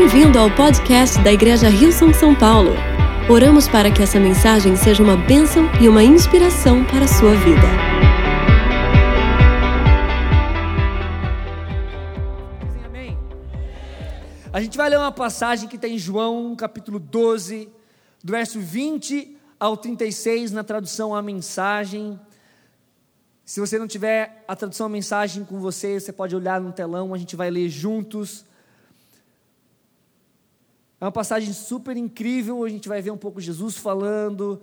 Bem-vindo ao podcast da Igreja Rio São São Paulo. Oramos para que essa mensagem seja uma bênção e uma inspiração para a sua vida. Amém. A gente vai ler uma passagem que está em João, capítulo 12, do verso 20 ao 36, na tradução A Mensagem. Se você não tiver a tradução A Mensagem com você, você pode olhar no telão, a gente vai ler juntos. É uma passagem super incrível, a gente vai ver um pouco Jesus falando,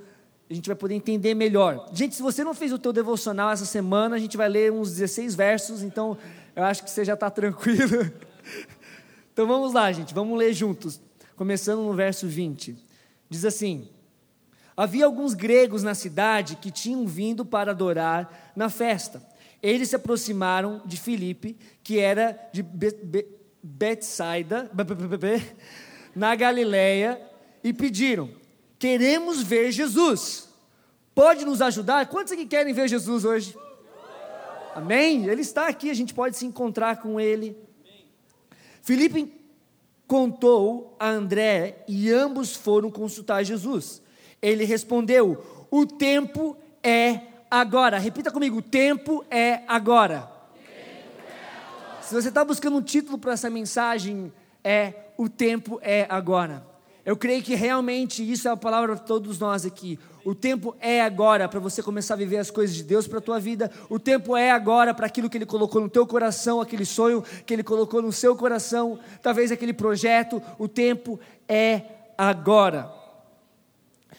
a gente vai poder entender melhor. Gente, se você não fez o teu devocional essa semana, a gente vai ler uns 16 versos, então eu acho que você já está tranquilo. Então vamos lá, gente, vamos ler juntos, começando no verso 20. Diz assim: Havia alguns gregos na cidade que tinham vindo para adorar na festa. Eles se aproximaram de Filipe, que era de Be Be Betsaida, na Galileia, e pediram: Queremos ver Jesus. Pode nos ajudar? Quantos aqui querem ver Jesus hoje? Amém? Ele está aqui, a gente pode se encontrar com ele. Filipe contou a André e ambos foram consultar Jesus. Ele respondeu: O tempo é agora. Repita comigo: O tempo é agora. Se você está buscando um título para essa mensagem, é O tempo é agora. Eu creio que realmente isso é a palavra para todos nós aqui. O tempo é agora para você começar a viver as coisas de Deus para a tua vida. O tempo é agora para aquilo que Ele colocou no teu coração, aquele sonho que Ele colocou no seu coração, talvez aquele projeto. O tempo é agora.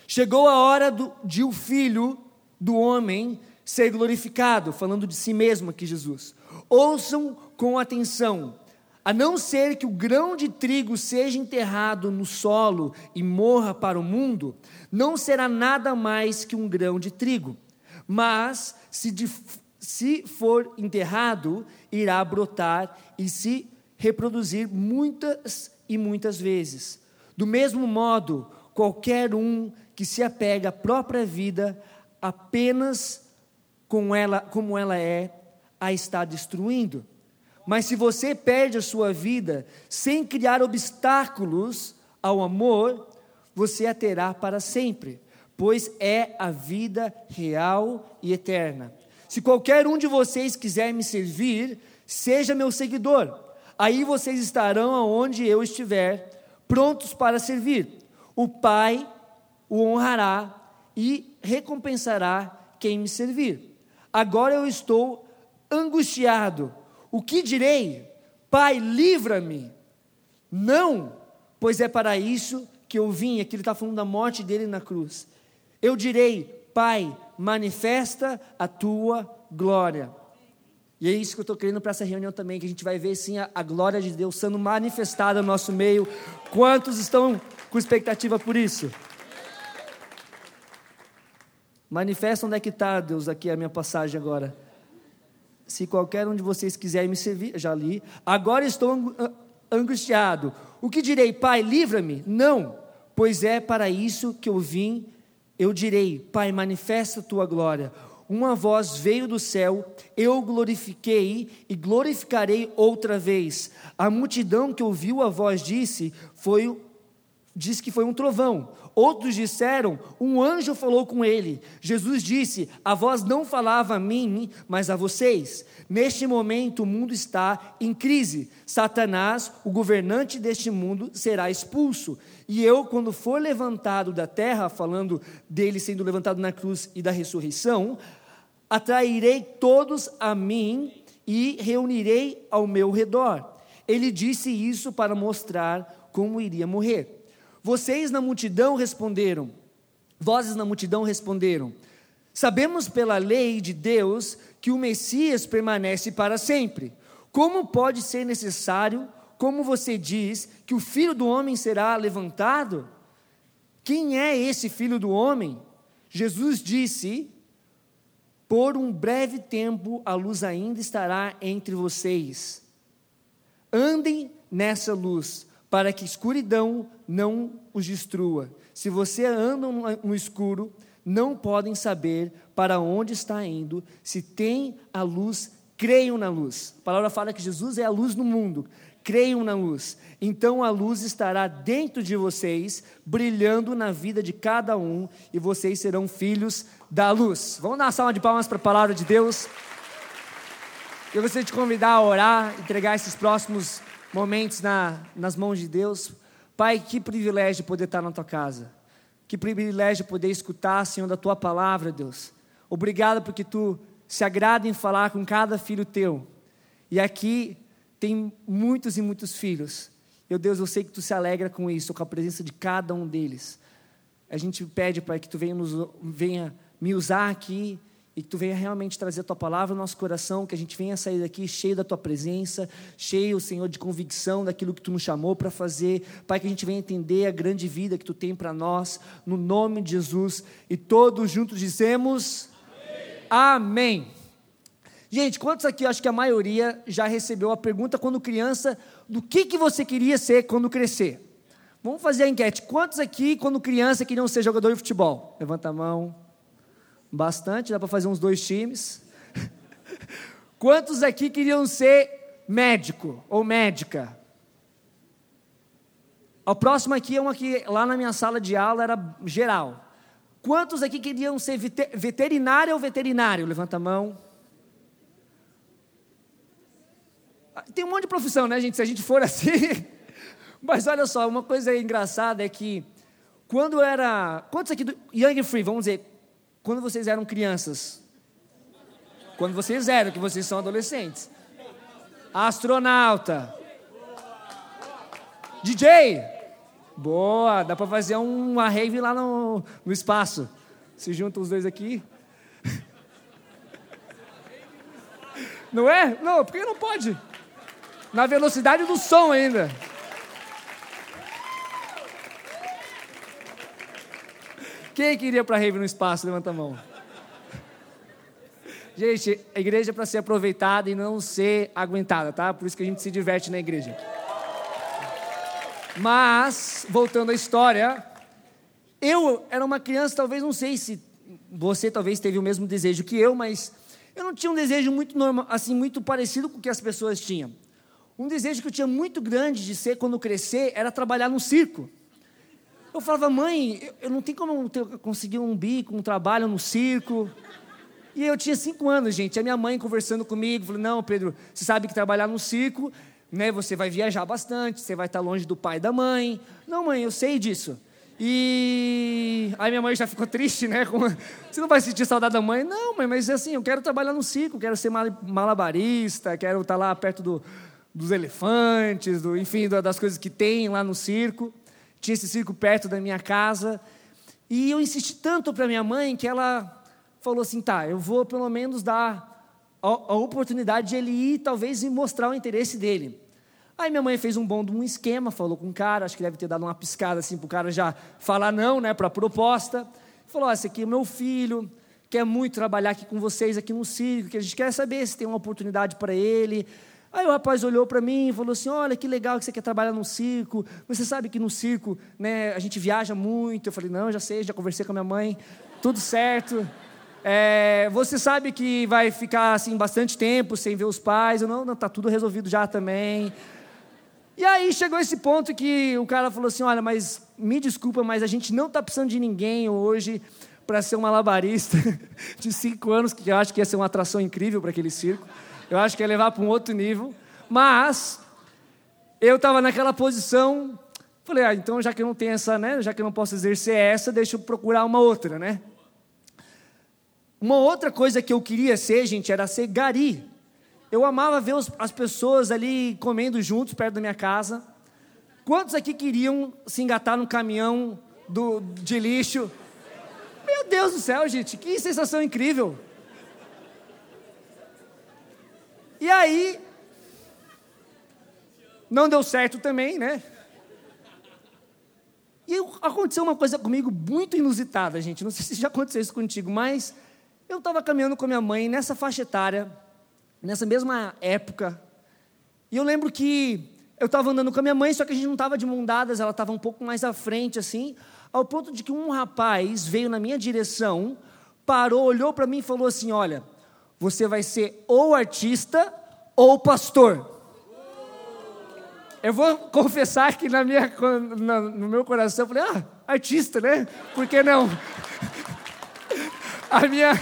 Chegou a hora do, de o filho do homem ser glorificado, falando de si mesmo aqui, Jesus. Ouçam com atenção. A não ser que o grão de trigo seja enterrado no solo e morra para o mundo, não será nada mais que um grão de trigo. Mas, se, se for enterrado, irá brotar e se reproduzir muitas e muitas vezes. Do mesmo modo, qualquer um que se apega à própria vida apenas com ela, como ela é, a está destruindo. Mas se você perde a sua vida sem criar obstáculos ao amor, você a terá para sempre, pois é a vida real e eterna. Se qualquer um de vocês quiser me servir, seja meu seguidor. Aí vocês estarão aonde eu estiver, prontos para servir. O Pai o honrará e recompensará quem me servir. Agora eu estou angustiado o que direi? Pai, livra-me. Não, pois é para isso que eu vim. Aqui ele está falando da morte dele na cruz. Eu direi, Pai, manifesta a tua glória. E é isso que eu estou querendo para essa reunião também, que a gente vai ver sim a, a glória de Deus sendo manifestada no nosso meio. Quantos estão com expectativa por isso? Manifesta onde é que está, Deus, aqui a minha passagem agora se qualquer um de vocês quiser me servir, já li, agora estou angustiado. O que direi, Pai, livra-me? Não, pois é para isso que eu vim. Eu direi, Pai, manifesta a tua glória. Uma voz veio do céu, eu glorifiquei e glorificarei outra vez. A multidão que ouviu a voz disse, foi diz que foi um trovão. Outros disseram: Um anjo falou com ele. Jesus disse: A voz não falava a mim, mas a vocês. Neste momento o mundo está em crise. Satanás, o governante deste mundo, será expulso. E eu, quando for levantado da terra, falando dele sendo levantado na cruz e da ressurreição, atrairei todos a mim e reunirei ao meu redor. Ele disse isso para mostrar como iria morrer. Vocês na multidão responderam, vozes na multidão responderam: Sabemos pela lei de Deus que o Messias permanece para sempre. Como pode ser necessário, como você diz, que o filho do homem será levantado? Quem é esse filho do homem? Jesus disse: Por um breve tempo a luz ainda estará entre vocês. Andem nessa luz, para que escuridão não os destrua. Se você anda no escuro, não podem saber para onde está indo. Se tem a luz Creiam na luz. A palavra fala que Jesus é a luz no mundo. Creiam na luz. Então a luz estará dentro de vocês, brilhando na vida de cada um, e vocês serão filhos da luz. Vamos dar uma salva de palmas para a palavra de Deus. Eu gostaria de te convidar a orar, entregar esses próximos momentos na, nas mãos de Deus. Pai, que privilégio poder estar na tua casa. Que privilégio poder escutar, Senhor, da tua palavra, Deus. Obrigado porque tu se agrada em falar com cada filho teu. E aqui tem muitos e muitos filhos. Meu Deus, eu sei que tu se alegra com isso, com a presença de cada um deles. A gente pede, Pai, que tu venha, nos, venha me usar aqui e que tu venha realmente trazer a tua palavra no nosso coração, que a gente venha sair daqui cheio da tua presença, cheio, Senhor, de convicção daquilo que tu nos chamou para fazer. Pai, que a gente venha entender a grande vida que tu tem para nós, no nome de Jesus. E todos juntos dizemos: Amém. Amém. Gente, quantos aqui, acho que a maioria já recebeu a pergunta quando criança, do que, que você queria ser quando crescer? Vamos fazer a enquete. Quantos aqui, quando criança, queriam ser jogador de futebol? Levanta a mão. Bastante, dá para fazer uns dois times. Quantos aqui queriam ser médico ou médica? A próxima aqui é uma que lá na minha sala de aula era geral. Quantos aqui queriam ser veterinária ou veterinário? Levanta a mão. Ah, tem um monte de profissão, né, gente? Se a gente for assim. Mas olha só, uma coisa engraçada é que quando era. Quantos aqui do Young Free, vamos dizer, quando vocês eram crianças? Quando vocês eram, que vocês são adolescentes. Astronauta. DJ. Boa, dá para fazer uma rave lá no, no espaço. Se juntam os dois aqui. Não é? Não, porque não pode. Na velocidade do som ainda. Quem queria para rave no espaço? Levanta a mão. Gente, a igreja é para ser aproveitada e não ser aguentada, tá? Por isso que a gente se diverte na igreja. Mas, voltando à história, eu era uma criança, talvez não sei se você talvez teve o mesmo desejo que eu, mas eu não tinha um desejo muito normal, assim, muito parecido com o que as pessoas tinham. Um desejo que eu tinha muito grande de ser quando crescer era trabalhar no circo. Eu falava, mãe, eu não tenho como ter, conseguir um bico, um trabalho no circo. E eu tinha cinco anos, gente. A minha mãe conversando comigo, falou: Não, Pedro, você sabe que trabalhar no circo, né? Você vai viajar bastante, você vai estar longe do pai e da mãe. Não, mãe, eu sei disso. E aí minha mãe já ficou triste, né? Você não vai sentir saudade da mãe? Não, mãe, mas assim, eu quero trabalhar no circo, quero ser malabarista, quero estar lá perto do, dos elefantes, do, enfim, das coisas que tem lá no circo tinha esse circo perto da minha casa. E eu insisti tanto para minha mãe que ela falou assim: tá, eu vou pelo menos dar a, a oportunidade de ele ir, talvez, e mostrar o interesse dele. Aí minha mãe fez um bom um esquema, falou com o cara, acho que deve ter dado uma piscada assim para o cara já falar não, né, para a proposta. Falou: oh, esse aqui é meu filho, quer muito trabalhar aqui com vocês aqui no circo, que a gente quer saber se tem uma oportunidade para ele. Aí o rapaz olhou para mim e falou assim: Olha que legal que você quer trabalhar no circo. Você sabe que no circo né, a gente viaja muito. Eu falei: Não, já sei, já conversei com a minha mãe, tudo certo. É, você sabe que vai ficar assim bastante tempo sem ver os pais. Eu, não, não, tá tudo resolvido já também. E aí chegou esse ponto que o cara falou assim: Olha, mas me desculpa, mas a gente não está precisando de ninguém hoje para ser um malabarista de cinco anos, que eu acho que ia ser uma atração incrível para aquele circo. Eu acho que ia levar para um outro nível. Mas eu estava naquela posição, falei, ah, então já que eu não tenho essa, né, já que eu não posso exercer essa, deixa eu procurar uma outra, né? Uma outra coisa que eu queria ser, gente, era ser gari. Eu amava ver os, as pessoas ali comendo juntos perto da minha casa. Quantos aqui queriam se engatar no caminhão do, de lixo? Meu Deus do céu, gente, que sensação incrível! E aí, não deu certo também, né? E aconteceu uma coisa comigo muito inusitada, gente. Não sei se já aconteceu isso contigo, mas eu estava caminhando com a minha mãe nessa faixa etária, nessa mesma época. E eu lembro que eu estava andando com a minha mãe, só que a gente não estava de mão dadas, ela estava um pouco mais à frente, assim, ao ponto de que um rapaz veio na minha direção, parou, olhou para mim e falou assim: Olha, Você vai ser ou artista ou pastor. Eu vou confessar que na minha, na, no meu coração eu falei, ah, artista, né? Por que não? A minha,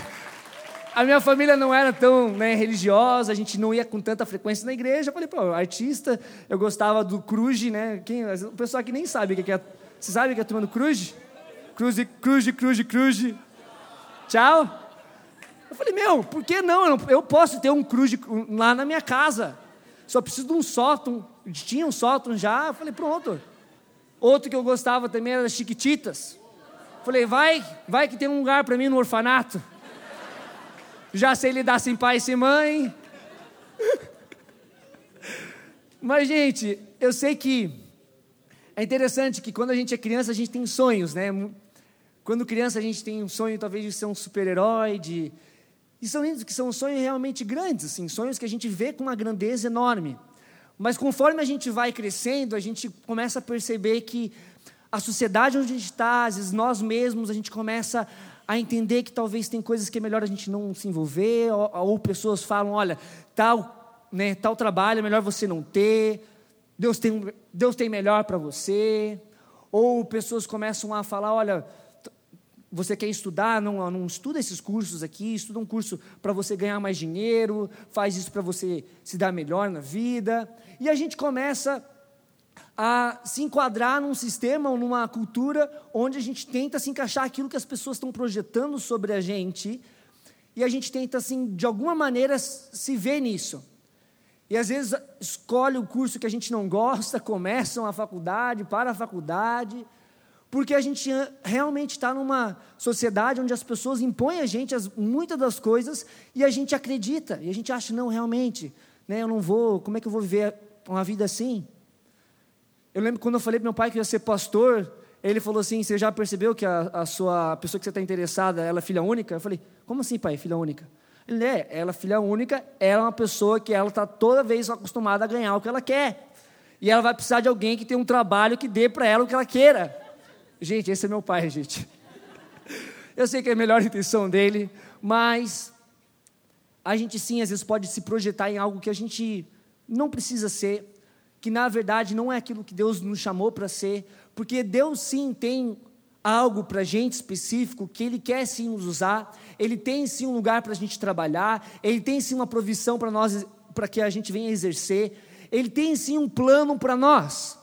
a minha família não era tão né, religiosa, a gente não ia com tanta frequência na igreja. Eu falei, pô, artista, eu gostava do Cruz, né? Quem, o pessoal aqui nem sabe o que é. Você sabe o que é a turma do Cruz? Cruz, Cruz, Cruz, Cruz. Tchau. Eu falei, meu, por que não? Eu posso ter um cruz lá na minha casa. Só preciso de um sótão. Tinha um sótão já. Eu falei, pronto. Outro que eu gostava também era das Chiquititas. Falei, vai, vai que tem um lugar para mim no orfanato. Já sei lidar sem pai e sem mãe. Mas, gente, eu sei que é interessante que quando a gente é criança, a gente tem sonhos, né? Quando criança, a gente tem um sonho, talvez, de ser um super-herói, de e são que são sonhos realmente grandes, assim, sonhos que a gente vê com uma grandeza enorme. Mas conforme a gente vai crescendo, a gente começa a perceber que a sociedade onde a gente está, às vezes nós mesmos, a gente começa a entender que talvez tem coisas que é melhor a gente não se envolver, ou, ou pessoas falam, olha, tal, né, tal trabalho é melhor você não ter, Deus tem, Deus tem melhor para você, ou pessoas começam a falar, olha, você quer estudar, não, não estuda esses cursos aqui, estuda um curso para você ganhar mais dinheiro, faz isso para você se dar melhor na vida. E a gente começa a se enquadrar num sistema ou numa cultura onde a gente tenta se encaixar aquilo que as pessoas estão projetando sobre a gente, e a gente tenta, assim, de alguma maneira, se ver nisso. E às vezes escolhe o curso que a gente não gosta, começa uma faculdade, para a faculdade, porque a gente realmente está numa sociedade onde as pessoas impõem a gente as, muitas das coisas e a gente acredita, e a gente acha, não, realmente, né, eu não vou, como é que eu vou viver uma vida assim? Eu lembro quando eu falei para meu pai que ia ser pastor, ele falou assim: Você já percebeu que a, a sua a pessoa que você está interessada, ela é filha única? Eu falei: Como assim, pai, filha única? Ele é, ela é filha única, ela é uma pessoa que ela está toda vez acostumada a ganhar o que ela quer. E ela vai precisar de alguém que tenha um trabalho que dê para ela o que ela queira. Gente, esse é meu pai, gente. Eu sei que é a melhor intenção dele, mas a gente sim, às vezes, pode se projetar em algo que a gente não precisa ser, que na verdade não é aquilo que Deus nos chamou para ser, porque Deus sim tem algo para a gente específico, que Ele quer sim nos usar, Ele tem sim um lugar para a gente trabalhar, Ele tem sim uma provisão para nós, para que a gente venha exercer, Ele tem sim um plano para nós.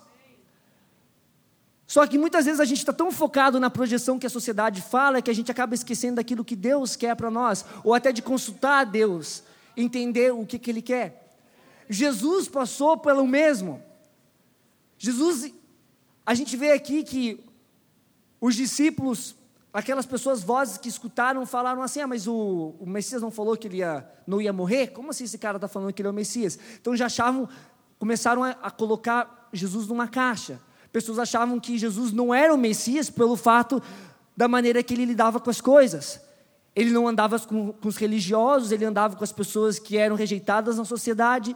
Só que muitas vezes a gente está tão focado na projeção que a sociedade fala que a gente acaba esquecendo daquilo que Deus quer para nós, ou até de consultar a Deus, entender o que, que Ele quer. Jesus passou pelo mesmo. Jesus, a gente vê aqui que os discípulos, aquelas pessoas, vozes que escutaram, falaram assim: ah, mas o, o Messias não falou que ele ia, não ia morrer? Como assim esse cara está falando que ele é o Messias? Então já achavam, começaram a, a colocar Jesus numa caixa. Pessoas achavam que Jesus não era o Messias pelo fato da maneira que ele lidava com as coisas. Ele não andava com, com os religiosos, ele andava com as pessoas que eram rejeitadas na sociedade.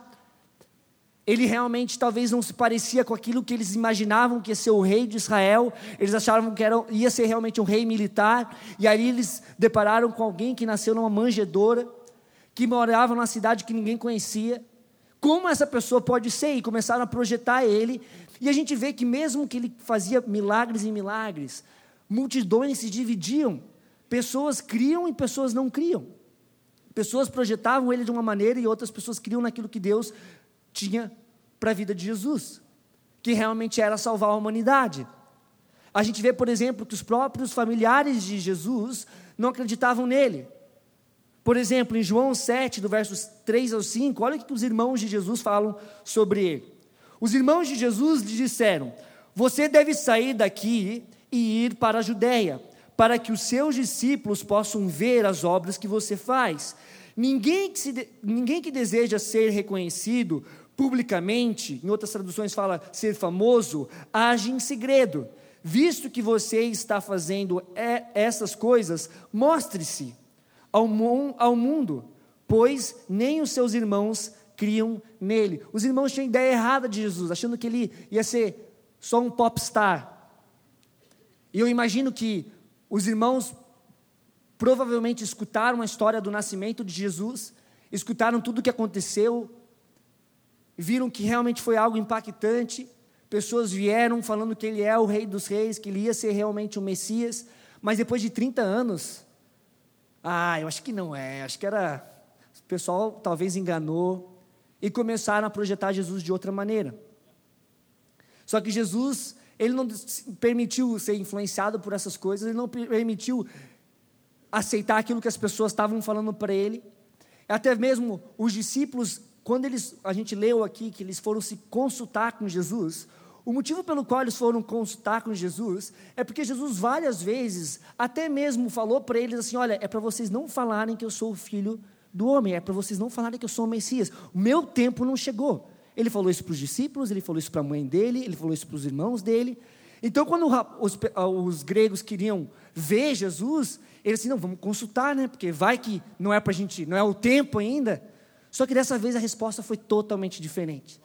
Ele realmente talvez não se parecia com aquilo que eles imaginavam que ia ser o rei de Israel. Eles achavam que era, ia ser realmente um rei militar. E aí eles depararam com alguém que nasceu numa manjedoura, que morava numa cidade que ninguém conhecia. Como essa pessoa pode ser? E começaram a projetar ele e a gente vê que mesmo que ele fazia milagres e milagres, multidões se dividiam. Pessoas criam e pessoas não criam. Pessoas projetavam ele de uma maneira e outras pessoas criam naquilo que Deus tinha para a vida de Jesus, que realmente era salvar a humanidade. A gente vê, por exemplo, que os próprios familiares de Jesus não acreditavam nele. Por exemplo, em João 7, do versos 3 ao 5, olha o que os irmãos de Jesus falam sobre ele. Os irmãos de Jesus lhe disseram: Você deve sair daqui e ir para a Judéia, para que os seus discípulos possam ver as obras que você faz. Ninguém que, se, ninguém que deseja ser reconhecido publicamente, em outras traduções fala ser famoso, age em segredo. Visto que você está fazendo essas coisas, mostre-se ao, ao mundo, pois nem os seus irmãos criam nele. Os irmãos tinham ideia errada de Jesus, achando que ele ia ser só um popstar. E eu imagino que os irmãos provavelmente escutaram a história do nascimento de Jesus, escutaram tudo o que aconteceu, viram que realmente foi algo impactante. Pessoas vieram falando que ele é o rei dos reis, que ele ia ser realmente o Messias, mas depois de 30 anos, ah, eu acho que não é, acho que era. O pessoal talvez enganou e começaram a projetar Jesus de outra maneira. Só que Jesus, ele não permitiu ser influenciado por essas coisas, ele não permitiu aceitar aquilo que as pessoas estavam falando para ele. Até mesmo os discípulos, quando eles, a gente leu aqui que eles foram se consultar com Jesus, o motivo pelo qual eles foram consultar com Jesus é porque Jesus várias vezes, até mesmo falou para eles assim: olha, é para vocês não falarem que eu sou o filho do homem, é para vocês não falarem que eu sou o Messias. O meu tempo não chegou. Ele falou isso para os discípulos, ele falou isso para a mãe dele, ele falou isso para os irmãos dele. Então, quando os, os gregos queriam ver Jesus, eles assim, não, vamos consultar, né? Porque vai que não é para a gente, não é o tempo ainda. Só que dessa vez a resposta foi totalmente diferente.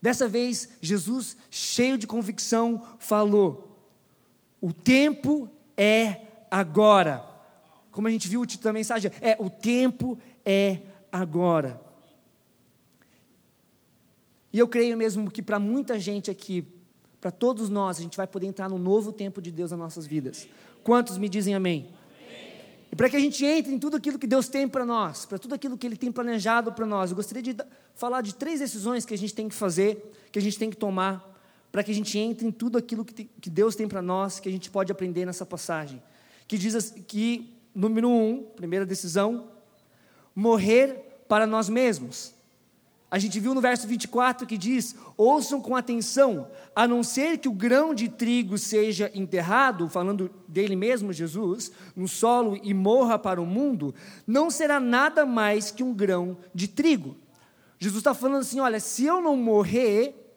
Dessa vez, Jesus, cheio de convicção, falou: O tempo é agora. Como a gente viu o título da mensagem, é: O tempo é agora. E eu creio mesmo que para muita gente aqui, para todos nós, a gente vai poder entrar no novo tempo de Deus nas nossas vidas. Quantos me dizem amém? E para que a gente entre em tudo aquilo que Deus tem para nós, para tudo aquilo que Ele tem planejado para nós, eu gostaria de falar de três decisões que a gente tem que fazer, que a gente tem que tomar, para que a gente entre em tudo aquilo que, que Deus tem para nós, que a gente pode aprender nessa passagem. Que diz que, número um, primeira decisão, morrer para nós mesmos. A gente viu no verso 24 que diz: Ouçam com atenção, a não ser que o grão de trigo seja enterrado, falando dele mesmo, Jesus, no solo e morra para o mundo, não será nada mais que um grão de trigo. Jesus está falando assim: olha, se eu não morrer,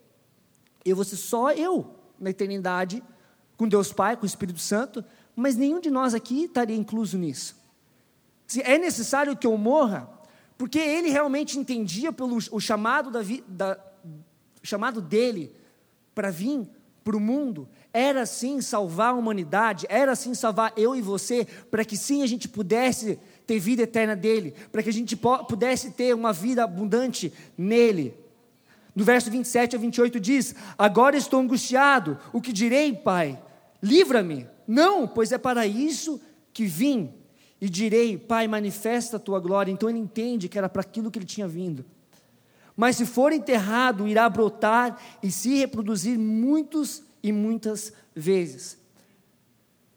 eu vou ser só eu na eternidade, com Deus Pai, com o Espírito Santo, mas nenhum de nós aqui estaria incluso nisso. Se é necessário que eu morra, porque ele realmente entendia pelo o chamado, da, da chamado dele para vir para o mundo, era sim salvar a humanidade, era sim salvar eu e você, para que sim a gente pudesse ter vida eterna dele, para que a gente pudesse ter uma vida abundante nele. No verso 27 a 28 diz: Agora estou angustiado, o que direi, Pai? Livra-me. Não, pois é para isso que vim e direi: Pai, manifesta a tua glória. Então ele entende que era para aquilo que ele tinha vindo. Mas se for enterrado, irá brotar e se reproduzir muitos e muitas vezes.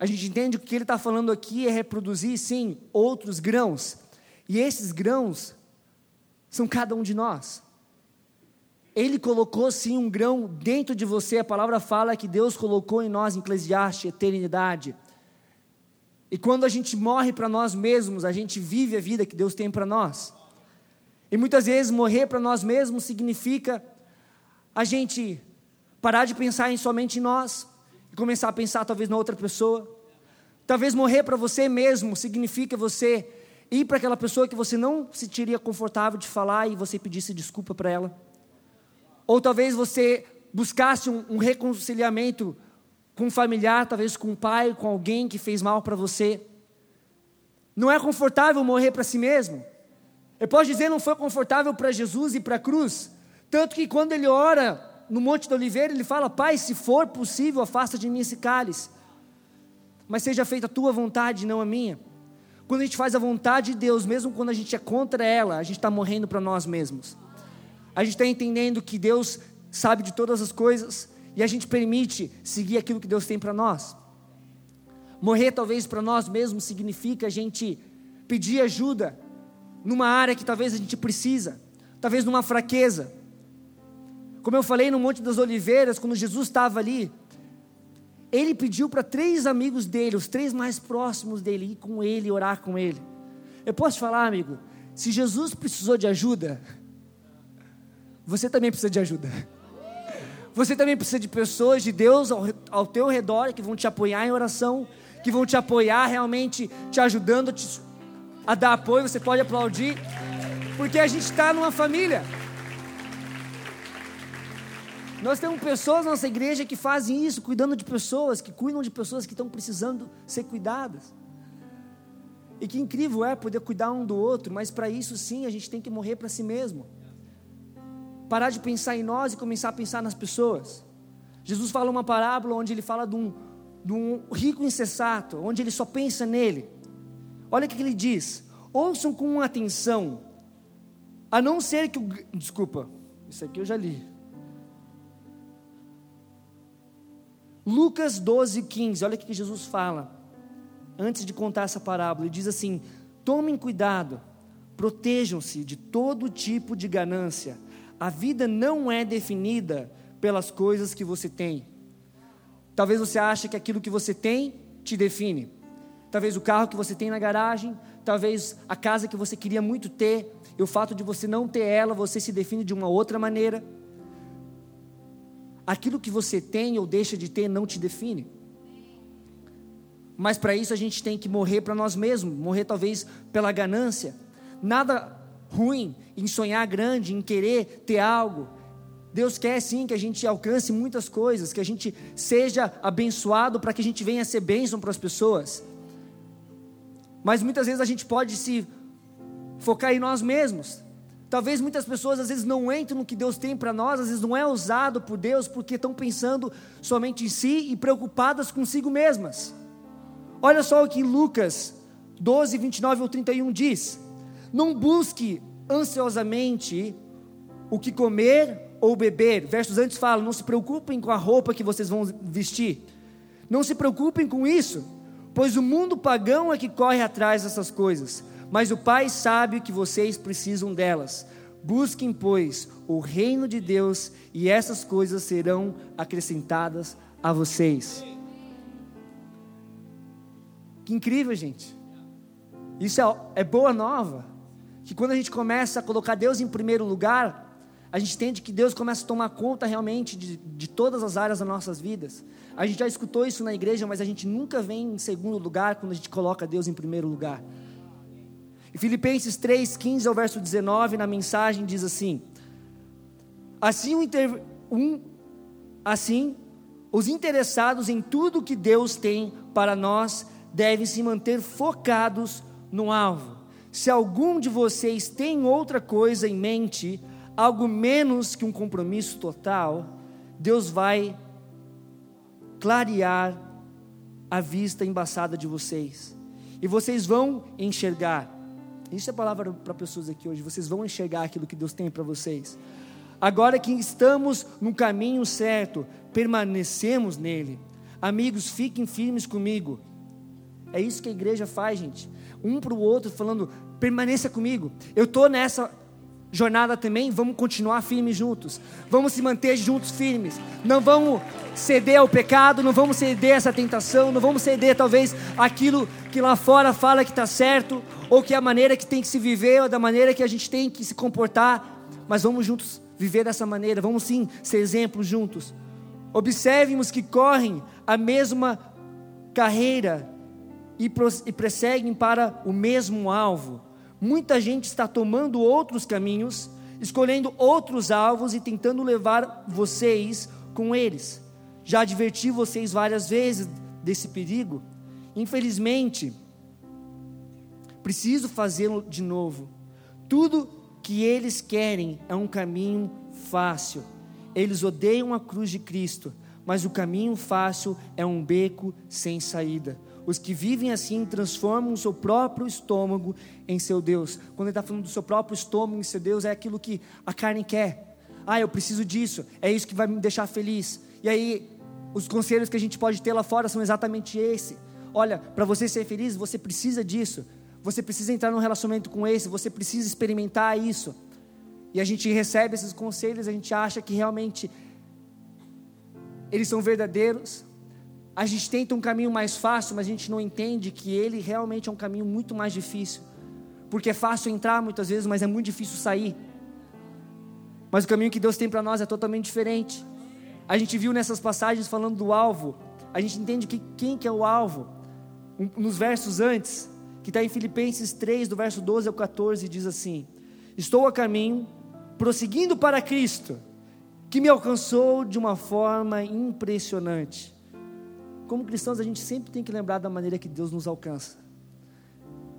A gente entende que o que ele está falando aqui é reproduzir, sim, outros grãos. E esses grãos são cada um de nós. Ele colocou sim um grão dentro de você. A palavra fala que Deus colocou em nós, em Eclesiastes, eternidade. E quando a gente morre para nós mesmos, a gente vive a vida que Deus tem para nós. E muitas vezes morrer para nós mesmos significa a gente parar de pensar em somente em nós e começar a pensar talvez na outra pessoa. Talvez morrer para você mesmo significa você ir para aquela pessoa que você não se sentiria confortável de falar e você pedisse desculpa para ela. Ou talvez você buscasse um, um reconciliamento com um familiar, talvez com um pai, com alguém que fez mal para você. Não é confortável morrer para si mesmo. Eu posso dizer, não foi confortável para Jesus e para a cruz. Tanto que quando ele ora no Monte da Oliveira, ele fala: Pai, se for possível, afasta de mim esse cálice. Mas seja feita a tua vontade, não a minha. Quando a gente faz a vontade de Deus, mesmo quando a gente é contra ela, a gente está morrendo para nós mesmos. A gente está entendendo que Deus sabe de todas as coisas, e a gente permite seguir aquilo que Deus tem para nós. Morrer, talvez, para nós mesmos significa a gente pedir ajuda numa área que talvez a gente precisa, talvez numa fraqueza. Como eu falei no Monte das Oliveiras, quando Jesus estava ali, ele pediu para três amigos dele, os três mais próximos dele, ir com ele, orar com ele. Eu posso falar, amigo, se Jesus precisou de ajuda, você também precisa de ajuda. Você também precisa de pessoas de Deus ao, ao teu redor que vão te apoiar em oração, que vão te apoiar realmente, te ajudando te, a dar apoio. Você pode aplaudir, porque a gente está numa família. Nós temos pessoas na nossa igreja que fazem isso, cuidando de pessoas, que cuidam de pessoas que estão precisando ser cuidadas. E que incrível é poder cuidar um do outro, mas para isso sim a gente tem que morrer para si mesmo. Parar de pensar em nós e começar a pensar nas pessoas. Jesus fala uma parábola onde ele fala de um, de um rico insensato, onde ele só pensa nele. Olha o que ele diz: ouçam com atenção, a não ser que o. Desculpa, isso aqui eu já li. Lucas 12, 15, olha o que Jesus fala antes de contar essa parábola, ele diz assim: tomem cuidado, protejam-se de todo tipo de ganância. A vida não é definida pelas coisas que você tem. Talvez você ache que aquilo que você tem te define. Talvez o carro que você tem na garagem, talvez a casa que você queria muito ter, e o fato de você não ter ela, você se define de uma outra maneira. Aquilo que você tem ou deixa de ter não te define. Mas para isso a gente tem que morrer para nós mesmos, morrer talvez pela ganância. Nada ruim em sonhar grande, em querer ter algo. Deus quer sim que a gente alcance muitas coisas, que a gente seja abençoado para que a gente venha ser bênção para as pessoas. Mas muitas vezes a gente pode se focar em nós mesmos. Talvez muitas pessoas às vezes não entram no que Deus tem para nós, às vezes não é usado por Deus porque estão pensando somente em si e preocupadas consigo mesmas. Olha só o que Lucas 12, 29 ou 31 diz: Não busque ansiosamente o que comer ou beber. Versos antes falam: Não se preocupem com a roupa que vocês vão vestir. Não se preocupem com isso, pois o mundo pagão é que corre atrás dessas coisas. Mas o Pai sabe que vocês precisam delas. Busquem, pois, o reino de Deus, e essas coisas serão acrescentadas a vocês. Que incrível, gente. Isso é, é boa nova. Que quando a gente começa a colocar Deus em primeiro lugar, a gente entende que Deus começa a tomar conta realmente de, de todas as áreas das nossas vidas. A gente já escutou isso na igreja, mas a gente nunca vem em segundo lugar quando a gente coloca Deus em primeiro lugar. Em Filipenses 3, 15 ao verso 19, na mensagem diz assim: Assim, um, um... assim os interessados em tudo que Deus tem para nós devem se manter focados no alvo. Se algum de vocês tem outra coisa em mente, algo menos que um compromisso total, Deus vai clarear a vista embaçada de vocês. E vocês vão enxergar. Isso é palavra para pessoas aqui hoje. Vocês vão enxergar aquilo que Deus tem para vocês. Agora que estamos no caminho certo, permanecemos nele. Amigos, fiquem firmes comigo. É isso que a igreja faz, gente. Um para o outro, falando: permaneça comigo. Eu estou nessa jornada também, vamos continuar firmes juntos. Vamos se manter juntos firmes. Não vamos ceder ao pecado, não vamos ceder a essa tentação, não vamos ceder talvez aquilo que lá fora fala que está certo, ou que é a maneira que tem que se viver, ou da maneira que a gente tem que se comportar. Mas vamos juntos viver dessa maneira, vamos sim ser exemplos juntos. Observem os que correm a mesma carreira e, prosseguem para o mesmo alvo. Muita gente está tomando outros caminhos, escolhendo outros alvos e tentando levar vocês com eles. Já adverti vocês várias vezes desse perigo. Infelizmente, preciso fazê-lo de novo. Tudo que eles querem é um caminho fácil. Eles odeiam a cruz de Cristo, mas o caminho fácil é um beco sem saída. Os que vivem assim transformam o seu próprio estômago em seu Deus. Quando ele está falando do seu próprio estômago em seu Deus, é aquilo que a carne quer. Ah, eu preciso disso, é isso que vai me deixar feliz. E aí, os conselhos que a gente pode ter lá fora são exatamente esse. Olha, para você ser feliz, você precisa disso. Você precisa entrar num relacionamento com esse, você precisa experimentar isso. E a gente recebe esses conselhos, a gente acha que realmente eles são verdadeiros, a gente tenta um caminho mais fácil, mas a gente não entende que ele realmente é um caminho muito mais difícil. Porque é fácil entrar muitas vezes, mas é muito difícil sair. Mas o caminho que Deus tem para nós é totalmente diferente. A gente viu nessas passagens falando do alvo. A gente entende que quem que é o alvo. Nos versos antes, que está em Filipenses 3, do verso 12 ao 14, diz assim: Estou a caminho, prosseguindo para Cristo, que me alcançou de uma forma impressionante como cristãos, a gente sempre tem que lembrar da maneira que Deus nos alcança.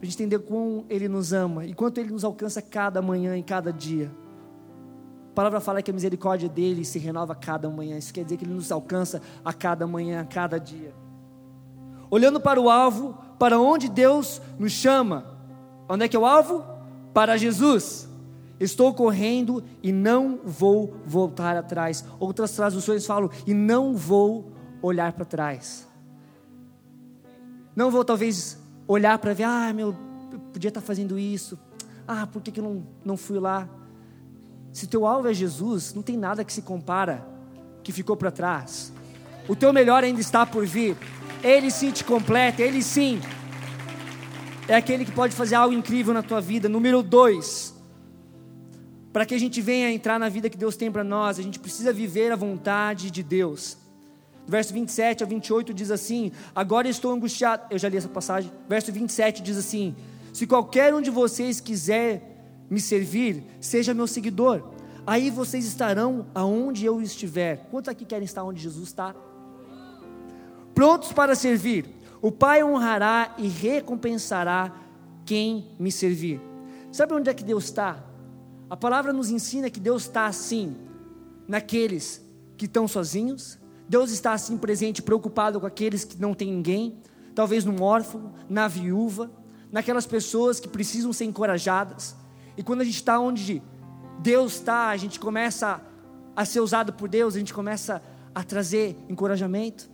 a gente entender quão Ele nos ama e quanto Ele nos alcança cada manhã, em cada dia. A palavra fala que a misericórdia dele se renova cada manhã. Isso quer dizer que ele nos alcança a cada manhã, a cada dia. Olhando para o alvo, para onde Deus nos chama. Onde é que é o alvo? Para Jesus. Estou correndo e não vou voltar atrás. Outras traduções falam, e não vou olhar para trás. Não vou talvez olhar para ver, ah, meu, eu podia estar fazendo isso. Ah, por que, que eu não, não fui lá? Se teu alvo é Jesus, não tem nada que se compara que ficou para trás. O teu melhor ainda está por vir. Ele sim te completa, ele sim é aquele que pode fazer algo incrível na tua vida. Número dois, para que a gente venha entrar na vida que Deus tem para nós, a gente precisa viver a vontade de Deus. Verso 27 a 28 diz assim: Agora estou angustiado. Eu já li essa passagem. Verso 27 diz assim: Se qualquer um de vocês quiser me servir, seja meu seguidor. Aí vocês estarão aonde eu estiver. Quantos aqui querem estar onde Jesus está? Prontos para servir. O Pai honrará e recompensará quem me servir. Sabe onde é que Deus está? A palavra nos ensina que Deus está assim, naqueles que estão sozinhos. Deus está assim presente, preocupado com aqueles que não têm ninguém, talvez no órfão, na viúva, naquelas pessoas que precisam ser encorajadas. E quando a gente está onde Deus está, a gente começa a ser usado por Deus, a gente começa a trazer encorajamento,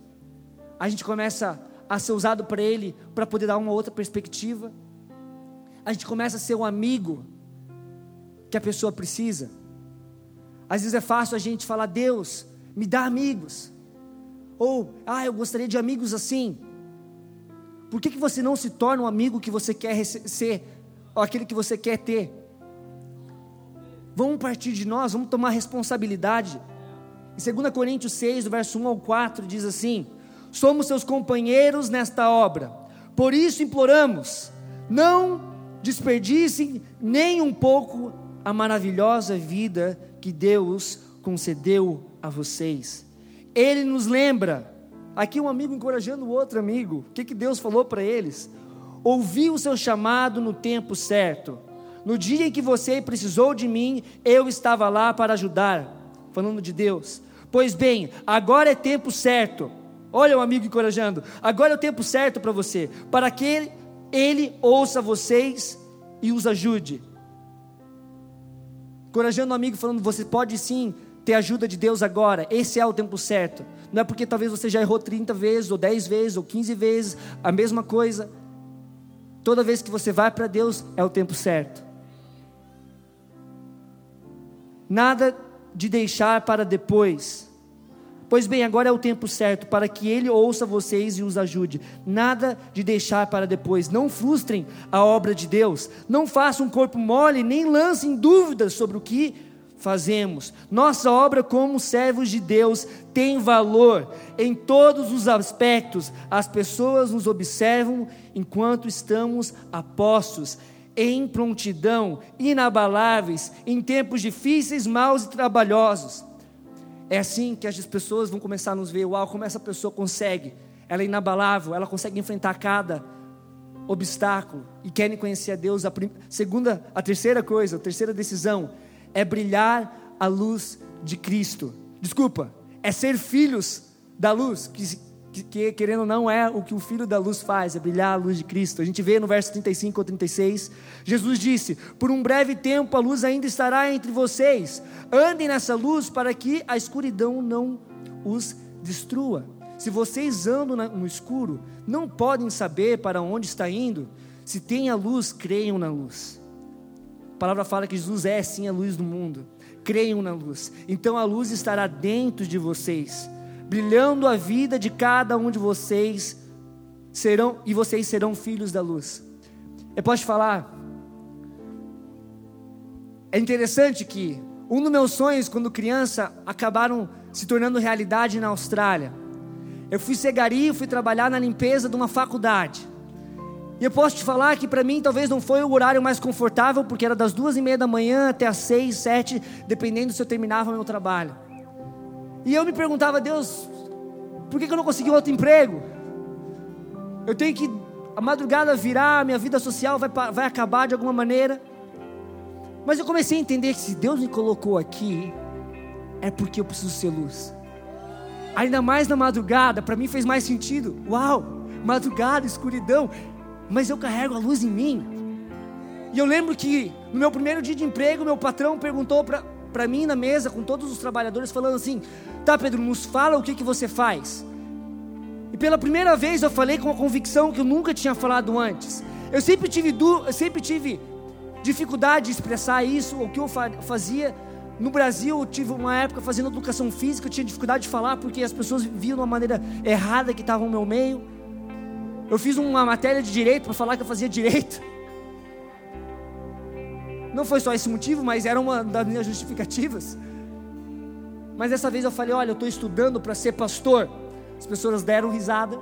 a gente começa a ser usado para Ele para poder dar uma outra perspectiva, a gente começa a ser um amigo que a pessoa precisa. Às vezes é fácil a gente falar, Deus, me dá amigos. Ou, ah, eu gostaria de amigos assim. Por que, que você não se torna um amigo que você quer ser, ou aquele que você quer ter? Vamos partir de nós, vamos tomar responsabilidade. Em 2 Coríntios 6, do verso 1 ao 4, diz assim: Somos seus companheiros nesta obra, por isso imploramos, não desperdicem nem um pouco a maravilhosa vida que Deus concedeu a vocês. Ele nos lembra, aqui um amigo encorajando o outro amigo, o que, que Deus falou para eles? Ouvi o seu chamado no tempo certo no dia em que você precisou de mim, eu estava lá para ajudar. Falando de Deus. Pois bem, agora é tempo certo. Olha o amigo encorajando. Agora é o tempo certo para você, para que ele ouça vocês e os ajude. Encorajando o amigo falando, você pode sim ter ajuda de Deus agora. Esse é o tempo certo. Não é porque talvez você já errou 30 vezes, ou 10 vezes, ou 15 vezes, a mesma coisa. Toda vez que você vai para Deus, é o tempo certo nada de deixar para depois. Pois bem, agora é o tempo certo para que Ele ouça vocês e os ajude. Nada de deixar para depois. Não frustrem a obra de Deus. Não façam um corpo mole, nem lancem dúvidas sobre o que fazemos. Nossa obra como servos de Deus tem valor em todos os aspectos. As pessoas nos observam enquanto estamos a postos em prontidão, inabaláveis, em tempos difíceis, maus e trabalhosos. É assim que as pessoas vão começar a nos ver, uau, como essa pessoa consegue, ela é inabalável, ela consegue enfrentar cada obstáculo e querem conhecer a Deus. A segunda, a terceira coisa, a terceira decisão é brilhar a luz de Cristo. Desculpa, é ser filhos da luz, que que, que, querendo ou não é o que o Filho da Luz faz, é brilhar a luz de Cristo. A gente vê no verso 35 ou 36, Jesus disse: Por um breve tempo a luz ainda estará entre vocês, andem nessa luz para que a escuridão não os destrua. Se vocês andam no escuro, não podem saber para onde está indo. Se tem a luz, creiam na luz. Palavra fala que Jesus é sim a luz do mundo. Creiam na luz. Então a luz estará dentro de vocês brilhando a vida de cada um de vocês, serão e vocês serão filhos da luz. Eu posso te falar, é interessante que um dos meus sonhos quando criança acabaram se tornando realidade na Austrália. Eu fui ser gari, fui trabalhar na limpeza de uma faculdade. E eu posso te falar que para mim talvez não foi o horário mais confortável, porque era das duas e meia da manhã até as seis, sete, dependendo se eu terminava meu trabalho. E eu me perguntava, Deus, por que, eu não consegui outro emprego? Eu tenho que a madrugada virar, minha vida social vai, vai acabar de alguma maneira. Mas eu comecei a entender que se Deus me colocou aqui, é porque eu preciso ser luz. Ainda mais na madrugada, para mim fez mais sentido. Uau, madrugada, escuridão, mas eu carrego a luz em mim. E eu lembro que no meu primeiro dia de emprego, meu patrão perguntou para mim na mesa, com todos os trabalhadores, falando assim: Tá, Pedro, nos fala o que, que você faz. E pela primeira vez eu falei com uma convicção que eu nunca tinha falado antes. Eu sempre tive, eu sempre tive dificuldade de expressar isso, o que eu fazia. No Brasil, eu tive uma época fazendo educação física, eu tinha dificuldade de falar porque as pessoas viam de uma maneira errada que estavam no meu meio. Eu fiz uma matéria de direito para falar que eu fazia direito. Não foi só esse motivo, mas era uma das minhas justificativas. Mas dessa vez eu falei: olha, eu estou estudando para ser pastor. As pessoas deram risada.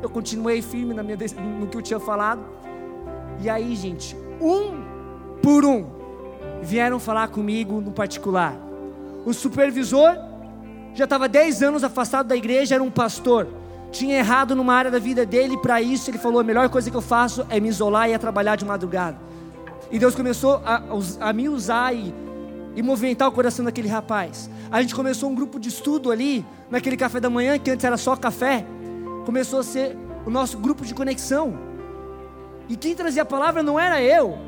Eu continuei firme na minha, no que eu tinha falado. E aí, gente, um por um, vieram falar comigo no particular. O supervisor já estava 10 anos afastado da igreja, era um pastor. Tinha errado numa área da vida dele, para isso ele falou: a melhor coisa que eu faço é me isolar e é trabalhar de madrugada. E Deus começou a, a me usar e, e movimentar o coração daquele rapaz. A gente começou um grupo de estudo ali, naquele café da manhã, que antes era só café. Começou a ser o nosso grupo de conexão. E quem trazia a palavra não era eu,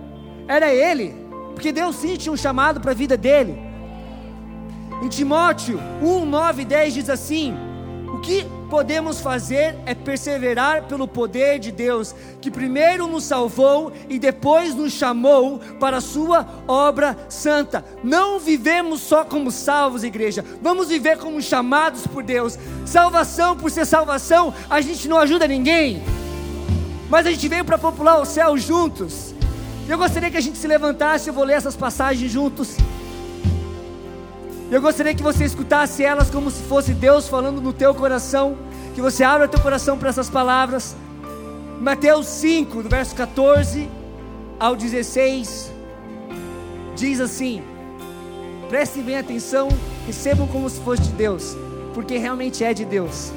era ele. Porque Deus sim tinha um chamado para a vida dele. Em Timóteo 1, 9 e 10 diz assim: O que podemos fazer é perseverar pelo poder de Deus, que primeiro nos salvou e depois nos chamou para a sua obra santa. Não vivemos só como salvos, igreja, vamos viver como chamados por Deus. Salvação por ser salvação, a gente não ajuda ninguém, mas a gente veio para popular o céu juntos. Eu gostaria que a gente se levantasse, eu vou ler essas passagens juntos. Eu gostaria que você escutasse elas como se fosse Deus falando no teu coração, que você abra teu coração para essas palavras. Mateus 5, do verso 14 ao 16, diz assim: Prestem bem atenção, recebam como se fosse de Deus, porque realmente é de Deus.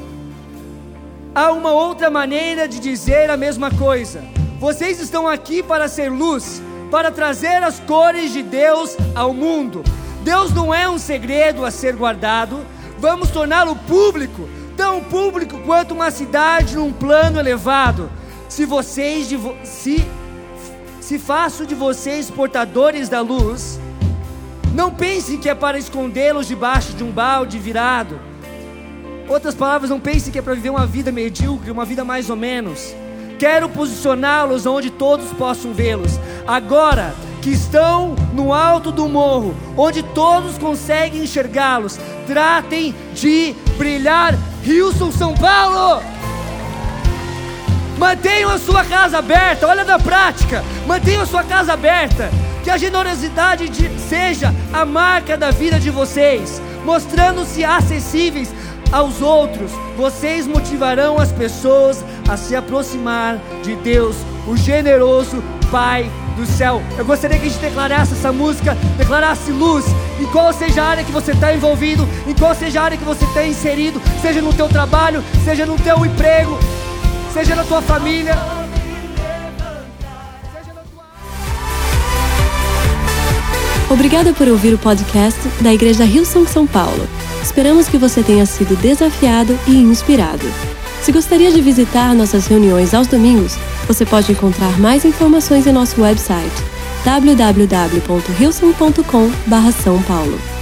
Há uma outra maneira de dizer a mesma coisa. Vocês estão aqui para ser luz, para trazer as cores de Deus ao mundo. Deus não é um segredo a ser guardado, vamos torná-lo público, tão público quanto uma cidade num plano elevado. Se vocês se se faço de vocês portadores da luz, não pensem que é para escondê-los debaixo de um balde virado. Outras palavras, não pensem que é para viver uma vida medíocre, uma vida mais ou menos. Quero posicioná-los onde todos possam vê-los. Agora, que estão no alto do morro, onde todos conseguem enxergá-los. Tratem de brilhar. Rilson, São Paulo! Mantenham a sua casa aberta, olha da prática. Mantenham a sua casa aberta. Que a generosidade de, seja a marca da vida de vocês, mostrando-se acessíveis aos outros. Vocês motivarão as pessoas a se aproximar de Deus, o generoso Pai do céu. Eu gostaria que a gente declarasse essa música, declarasse luz, em qual seja a área que você está envolvido, em qual seja a área que você está inserido, seja no teu trabalho, seja no teu emprego, seja na tua família. Obrigada por ouvir o podcast da Igreja Rio São São Paulo. Esperamos que você tenha sido desafiado e inspirado. Se gostaria de visitar nossas reuniões aos domingos, você pode encontrar mais informações em nosso website www.hilson.com/são paulo.